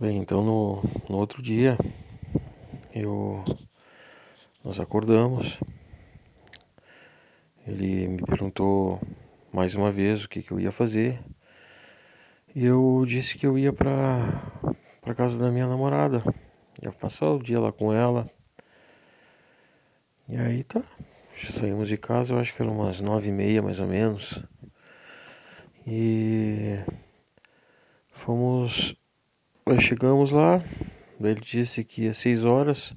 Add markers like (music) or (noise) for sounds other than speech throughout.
Bem, então no, no outro dia eu nós acordamos. Ele me perguntou mais uma vez o que, que eu ia fazer. E eu disse que eu ia para para casa da minha namorada. Ia passar o dia lá com ela. E aí tá. Saímos de casa, eu acho que eram umas nove e meia mais ou menos. E fomos Aí chegamos lá, ele disse que ia seis horas.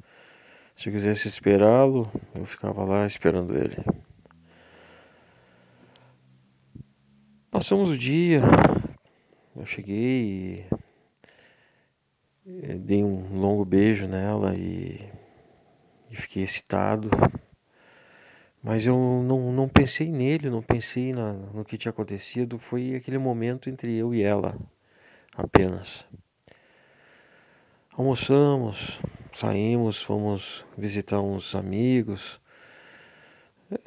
Se eu quisesse esperá-lo, eu ficava lá esperando ele. Passamos o dia, eu cheguei e dei um longo beijo nela e, e fiquei excitado. Mas eu não, não pensei nele, não pensei na, no que tinha acontecido. Foi aquele momento entre eu e ela apenas. Almoçamos, saímos, fomos visitar uns amigos.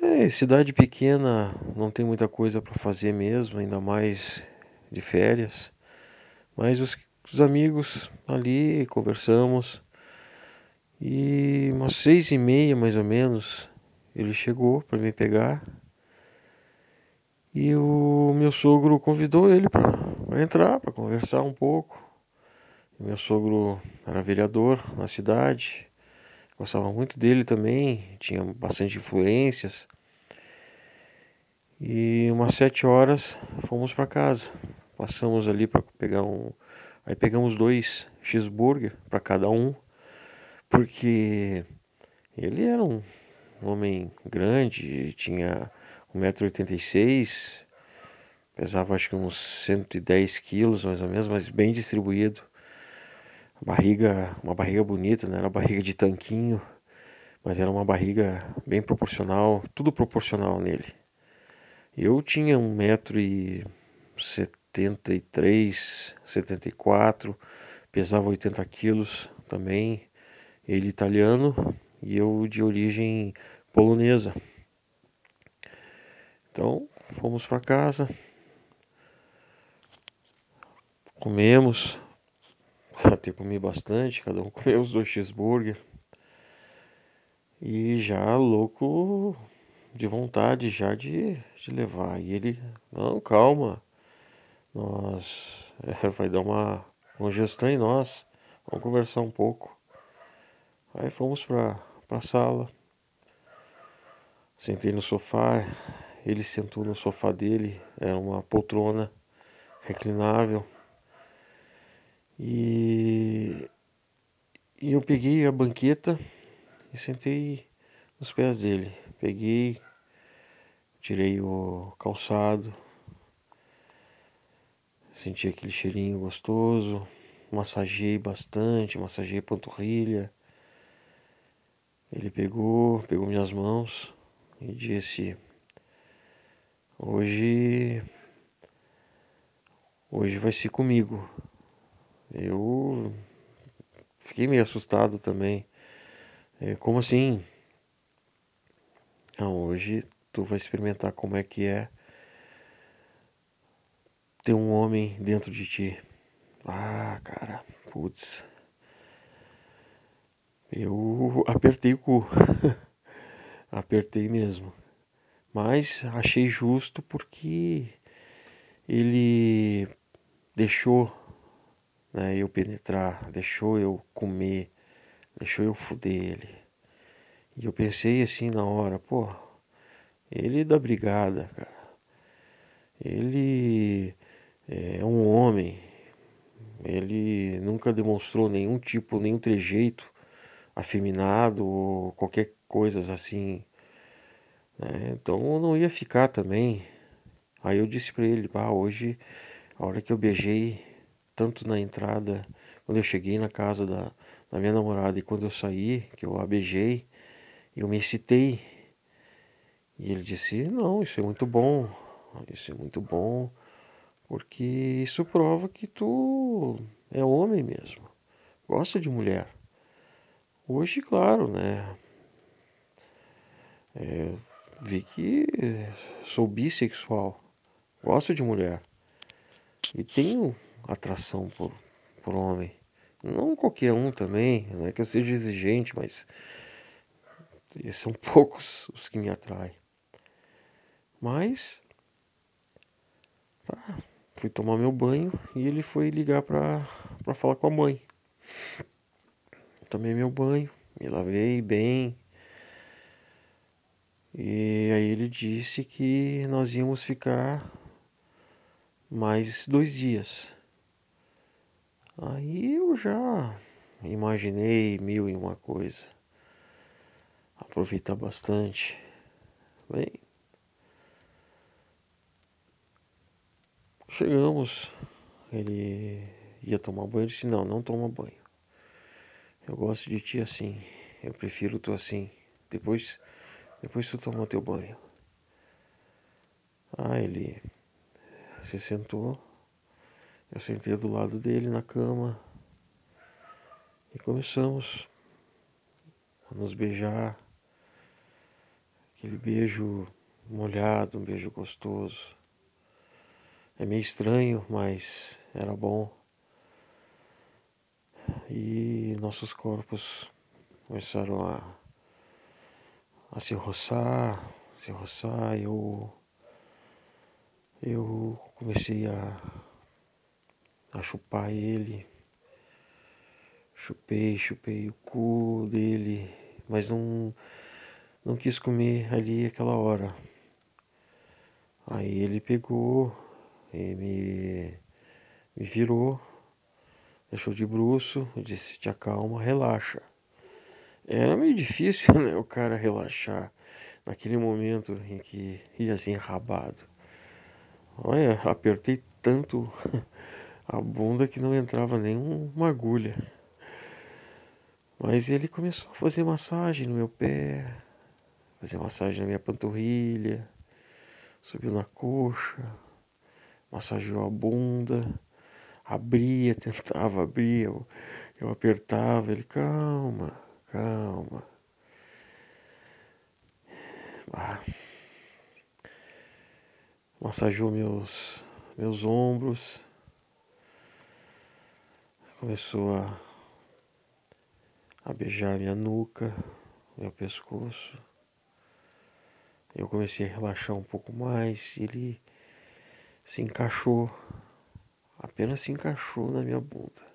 É, cidade pequena não tem muita coisa para fazer mesmo, ainda mais de férias. Mas os, os amigos ali conversamos e umas seis e meia mais ou menos ele chegou para me pegar e o meu sogro convidou ele para entrar, para conversar um pouco. Meu sogro era vereador na cidade, gostava muito dele também, tinha bastante influências. E umas sete horas fomos para casa. Passamos ali para pegar um. Aí pegamos dois cheeseburger para cada um, porque ele era um homem grande, tinha 1,86m, pesava acho que uns 110 quilos mais ou menos, mas bem distribuído barriga, uma barriga bonita, não era barriga de tanquinho, mas era uma barriga bem proporcional, tudo proporcional nele. Eu tinha um metro e setenta e três, setenta e quatro, pesava 80 quilos também, ele italiano e eu de origem polonesa. Então fomos para casa, comemos, (laughs) até comi bastante, cada um comeu os dois cheeseburger. E já louco de vontade já de, de levar. E ele, não, calma, nós (laughs) é, vai dar uma congestão em nós, vamos conversar um pouco. Aí fomos para a sala, sentei no sofá, ele sentou no sofá dele, era uma poltrona reclinável. E, e eu peguei a banqueta e sentei nos pés dele. Peguei, tirei o calçado, senti aquele cheirinho gostoso, massageei bastante, massageei panturrilha. Ele pegou, pegou minhas mãos e disse: Hoje, hoje vai ser comigo. Eu fiquei meio assustado também. É, como assim? Ah, hoje tu vai experimentar como é que é ter um homem dentro de ti. Ah, cara, putz. Eu apertei o cu. (laughs) apertei mesmo. Mas achei justo porque ele deixou né, eu penetrar, deixou eu comer, deixou eu fuder ele. E eu pensei assim na hora, pô, ele da brigada, cara. Ele é um homem. Ele nunca demonstrou nenhum tipo, nenhum trejeito afeminado ou qualquer coisa assim. Né? Então eu não ia ficar também. Aí eu disse para ele, ah, hoje, a hora que eu beijei tanto na entrada, quando eu cheguei na casa da, da minha namorada e quando eu saí, que eu a beijei, eu me excitei. E ele disse: Não, isso é muito bom, isso é muito bom, porque isso prova que tu é homem mesmo, gosta de mulher. Hoje, claro, né? É, vi que sou bissexual, gosto de mulher e tenho atração por, por homem. Não qualquer um também, não é que eu seja exigente, mas são (laughs) poucos os que me atraem. Mas tá, fui tomar meu banho e ele foi ligar pra, pra falar com a mãe. Tomei meu banho, me lavei bem. E aí ele disse que nós íamos ficar mais dois dias. Aí eu já imaginei mil e uma coisa. Aproveitar bastante. Bem, chegamos. Ele ia tomar banho. Eu disse: Não, não toma banho. Eu gosto de ti assim. Eu prefiro tu assim. Depois, depois tu toma teu banho. Ah, ele se sentou. Eu sentei do lado dele na cama e começamos a nos beijar. Aquele beijo molhado, um beijo gostoso. É meio estranho, mas era bom. E nossos corpos começaram a, a se roçar, se roçar. Eu, eu comecei a a chupar ele. Chupei, chupei o cu dele, mas não, não quis comer ali aquela hora. Aí ele pegou e me, me virou, deixou de bruço, disse: Te acalma, relaxa. Era meio difícil, (laughs) né, o cara relaxar naquele momento em que ia assim enrabado. Olha, apertei tanto (laughs) a bunda que não entrava nem uma agulha. Mas ele começou a fazer massagem no meu pé, fazer massagem na minha panturrilha, subiu na coxa, massageou a bunda, abria, (laughs) tentava abrir, eu, eu apertava, ele calma, calma. Ah. Massageou meus, meus ombros, começou a, a beijar minha nuca, meu pescoço. Eu comecei a relaxar um pouco mais e ele se encaixou, apenas se encaixou na minha bunda.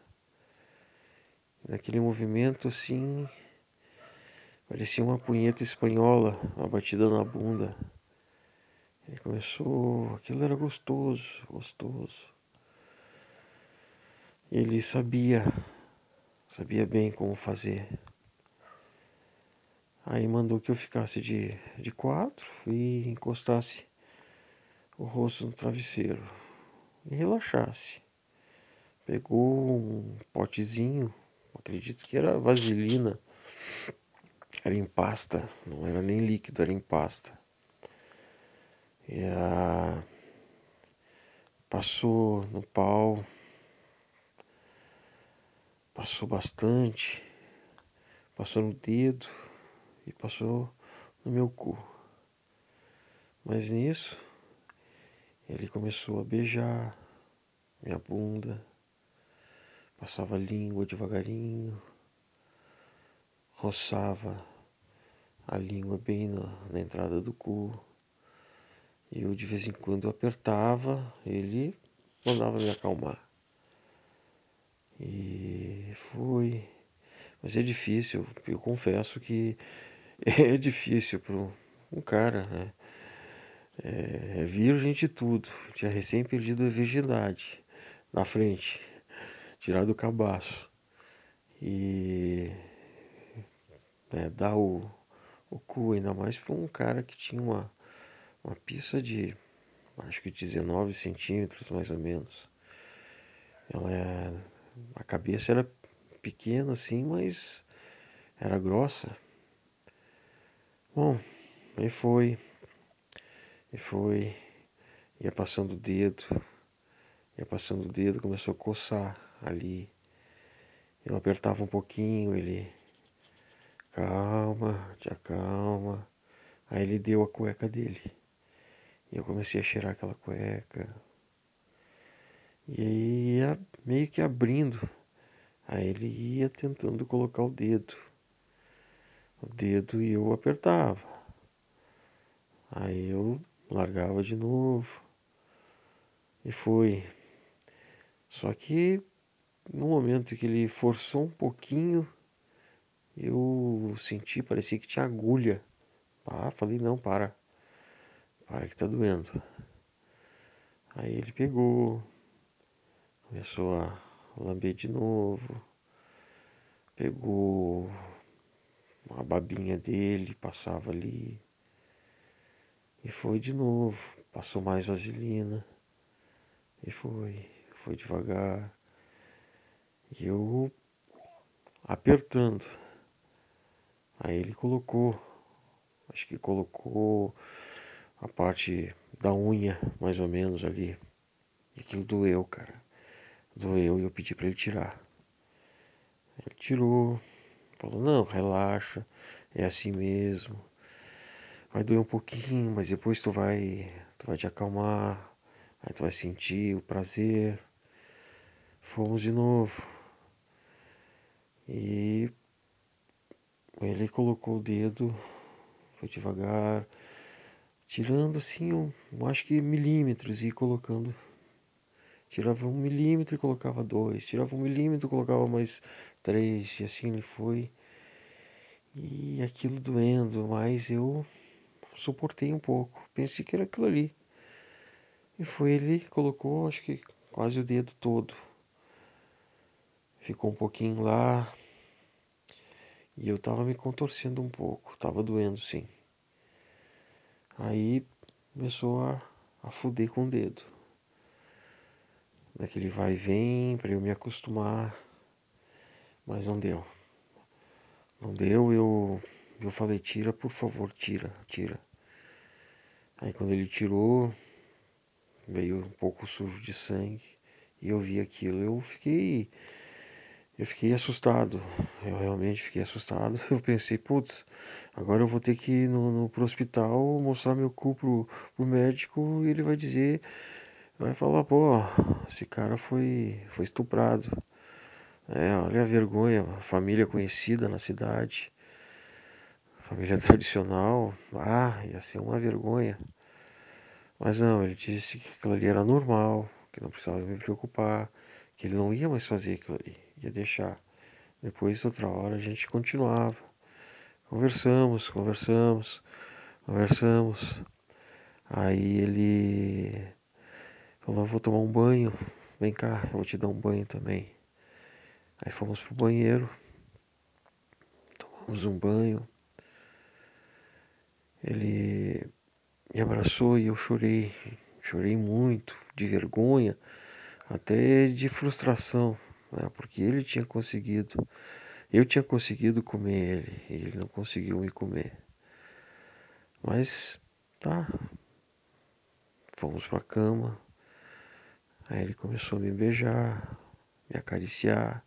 Naquele movimento assim, parecia uma punheta espanhola, uma batida na bunda. Ele começou, aquilo era gostoso, gostoso. Ele sabia, sabia bem como fazer. Aí mandou que eu ficasse de, de quatro e encostasse o rosto no travesseiro e relaxasse. Pegou um potezinho, acredito que era vaselina, era em pasta, não era nem líquido, era em pasta. E a... passou no pau, Passou bastante, passou no dedo e passou no meu cu. Mas nisso, ele começou a beijar minha bunda, passava a língua devagarinho, roçava a língua bem na, na entrada do cu. E eu de vez em quando apertava, ele mandava me acalmar. E fui. Mas é difícil, eu confesso que (laughs) é difícil para um cara, né? É, é virgem de tudo. Tinha recém perdido a virgindade na frente, tirado o cabaço. E é, dar o, o cu, ainda mais para um cara que tinha uma, uma pista de acho que 19 centímetros mais ou menos. Ela é a cabeça era pequena assim, mas era grossa. Bom, aí foi, e foi, ia passando o dedo, ia passando o dedo, começou a coçar ali. Eu apertava um pouquinho, ele, calma, te acalma. Aí ele deu a cueca dele. E eu comecei a cheirar aquela cueca. E aí ia meio que abrindo Aí ele ia tentando colocar o dedo. O dedo e eu apertava. Aí eu largava de novo. E foi. Só que no momento que ele forçou um pouquinho, eu senti, parecia que tinha agulha. Ah, falei, não, para. Para que tá doendo. Aí ele pegou, começou a lamber de novo, pegou a babinha dele, passava ali. E foi de novo, passou mais vaselina. E foi, foi devagar. E eu apertando. Aí ele colocou, acho que colocou a parte da unha, mais ou menos ali. E aquilo doeu, cara. Doeu e eu pedi para ele tirar. Ele tirou, falou: Não, relaxa, é assim mesmo. Vai doer um pouquinho, mas depois tu vai, tu vai te acalmar. Aí tu vai sentir o prazer. Fomos de novo. E ele colocou o dedo, foi devagar, tirando assim, um, acho que milímetros e colocando. Tirava um milímetro e colocava dois, tirava um milímetro e colocava mais três, e assim ele foi. E aquilo doendo, mas eu suportei um pouco. Pensei que era aquilo ali. E foi ele colocou, acho que quase o dedo todo. Ficou um pouquinho lá. E eu tava me contorcendo um pouco, tava doendo sim. Aí começou a, a fuder com o dedo. Daquele vai e vem para eu me acostumar. Mas não deu. Não deu, eu, eu falei, tira, por favor, tira, tira. Aí quando ele tirou, veio um pouco sujo de sangue. E eu vi aquilo, eu fiquei. Eu fiquei assustado. Eu realmente fiquei assustado. (laughs) Eu pensei, putz, agora eu vou ter que ir no, no pro hospital mostrar meu cu pro, pro médico e ele vai dizer, vai falar, pô, esse cara foi, foi estuprado. É, olha a vergonha, família conhecida na cidade, família (laughs) tradicional, ah, ia ser uma vergonha. Mas não, ele disse que aquilo ali era normal, que não precisava me preocupar, que ele não ia mais fazer aquilo ali, ia deixar. Depois, outra hora, a gente continuava. Conversamos, conversamos, conversamos. Aí ele falou: Vou tomar um banho, vem cá, eu vou te dar um banho também. Aí fomos pro banheiro, tomamos um banho. Ele me abraçou e eu chorei, chorei muito, de vergonha, até de frustração, né? porque ele tinha conseguido, eu tinha conseguido comer ele, e ele não conseguiu me comer. Mas tá, fomos pra cama, aí ele começou a me beijar, me acariciar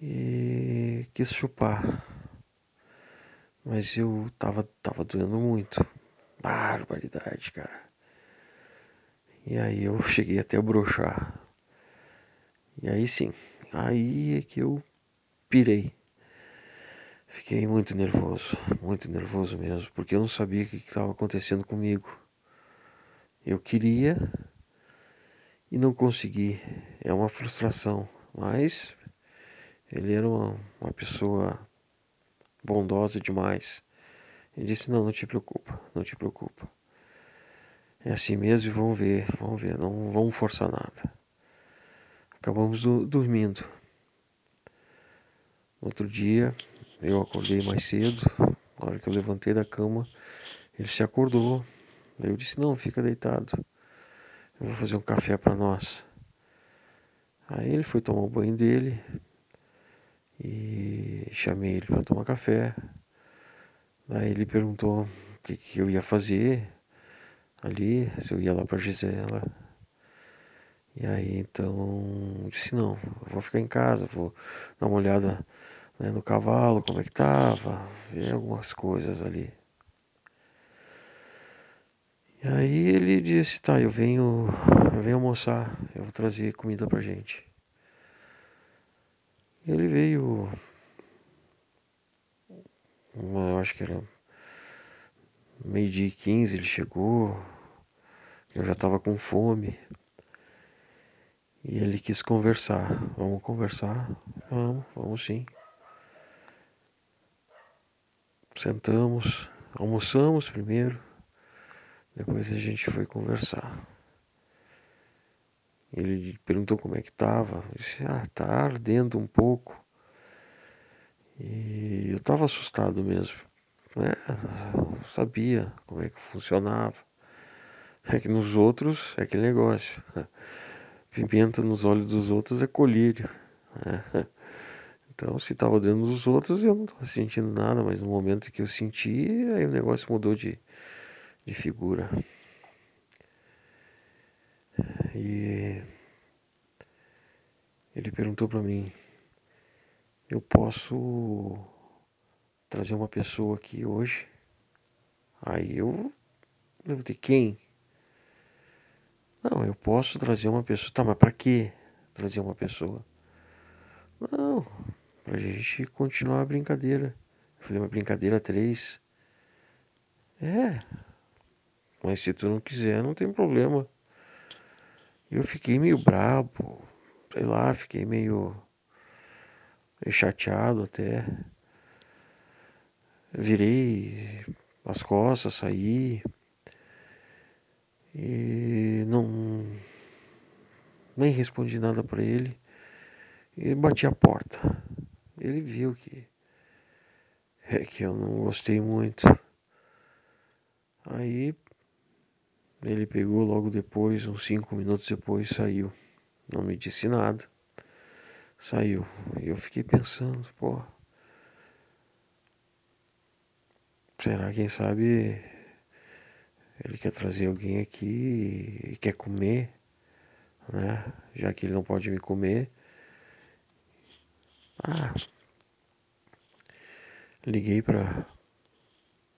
e quis chupar. Mas eu tava, tava doendo muito. Barbaridade, cara. E aí eu (laughs) cheguei até a brochar. E aí sim, aí é que eu pirei. Fiquei muito nervoso, muito nervoso mesmo, porque eu não sabia o que estava acontecendo comigo. Eu queria e não consegui. É uma frustração, mas ele era uma, uma pessoa bondosa demais. Ele disse: Não, não te preocupa, não te preocupa. É assim mesmo e vamos ver, vamos ver, não vamos forçar nada. Acabamos do, dormindo. Outro dia, eu acordei mais cedo. Na hora que eu levantei da cama, ele se acordou. Eu disse: Não, fica deitado. Eu vou fazer um café para nós. Aí ele foi tomar o banho dele e chamei ele para tomar café. Aí ele perguntou o que, que eu ia fazer ali, se eu ia lá para Gisela. E aí então disse não, vou ficar em casa, vou dar uma olhada né, no cavalo, como é que tava, ver algumas coisas ali. E aí ele disse, tá, eu venho, eu venho almoçar, eu vou trazer comida pra gente. Ele veio. Uma, eu acho que era meio-dia e quinze, ele chegou. Eu já estava com fome. E ele quis conversar. Vamos conversar? Vamos, vamos sim. Sentamos, almoçamos primeiro. Depois a gente foi conversar. Ele perguntou como é que tava. Eu disse, ah, tá ardendo um pouco. E eu tava assustado mesmo. Né? Sabia como é que funcionava. É que nos outros é aquele negócio. Pimenta nos olhos dos outros é colírio. Né? Então, se estava dentro dos outros, eu não estava sentindo nada, mas no momento que eu senti, aí o negócio mudou de, de figura. E ele perguntou para mim: Eu posso trazer uma pessoa aqui hoje? Aí eu perguntei: Quem? Não, eu posso trazer uma pessoa. Tá, mas para que trazer uma pessoa? Não, pra gente continuar a brincadeira. Eu falei: Uma brincadeira três? É, mas se tu não quiser, não tem problema. Eu fiquei meio brabo, sei lá, fiquei meio, meio chateado até. Virei as costas, saí e não nem respondi nada para ele e bati a porta. Ele viu que é que eu não gostei muito. Aí ele pegou logo depois, uns cinco minutos depois, saiu. Não me disse nada. Saiu. E eu fiquei pensando, pô. Será, quem sabe, ele quer trazer alguém aqui e quer comer, né? Já que ele não pode me comer. Ah, liguei pra,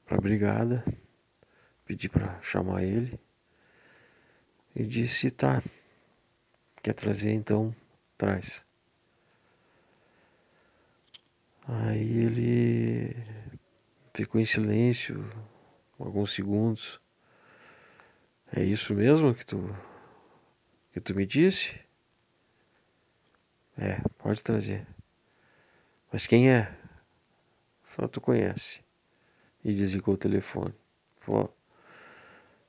pra brigada, pedi pra chamar ele e disse, tá, quer trazer então, traz. Aí ele ficou em silêncio alguns segundos. É isso mesmo que tu que tu me disse? É, pode trazer. Mas quem é? Só tu conhece. E desligou o telefone. Pô,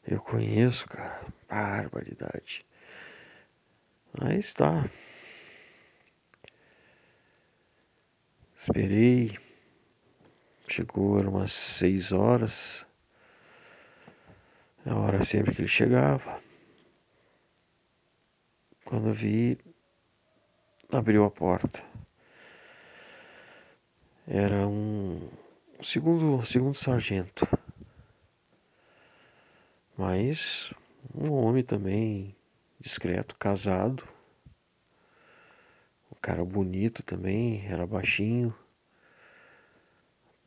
eu conheço, cara. Barbaridade. Aí está. Esperei. Chegou, eram umas seis horas. É a hora sempre que ele chegava. Quando vi, abriu a porta. Era um segundo, segundo sargento. Mas um homem também discreto, casado. Um cara bonito também, era baixinho,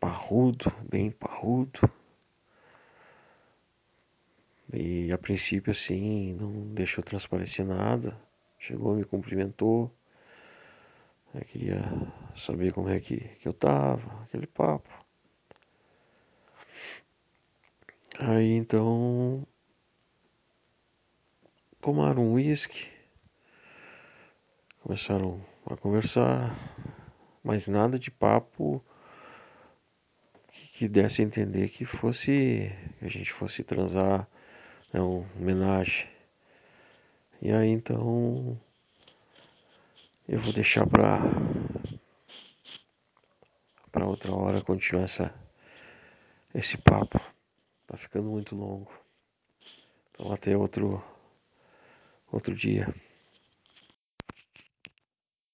parrudo, bem parrudo. E a princípio assim, não deixou transparecer nada. Chegou, me cumprimentou. Eu queria saber como é que, que eu tava, aquele papo. Aí então tomaram um uísque, começaram a conversar, mas nada de papo que, que desse a entender que fosse que a gente fosse transar, né, uma homenagem. E aí então eu vou deixar para para outra hora continuar essa esse papo. Tá ficando muito longo. Então até outro outro dia.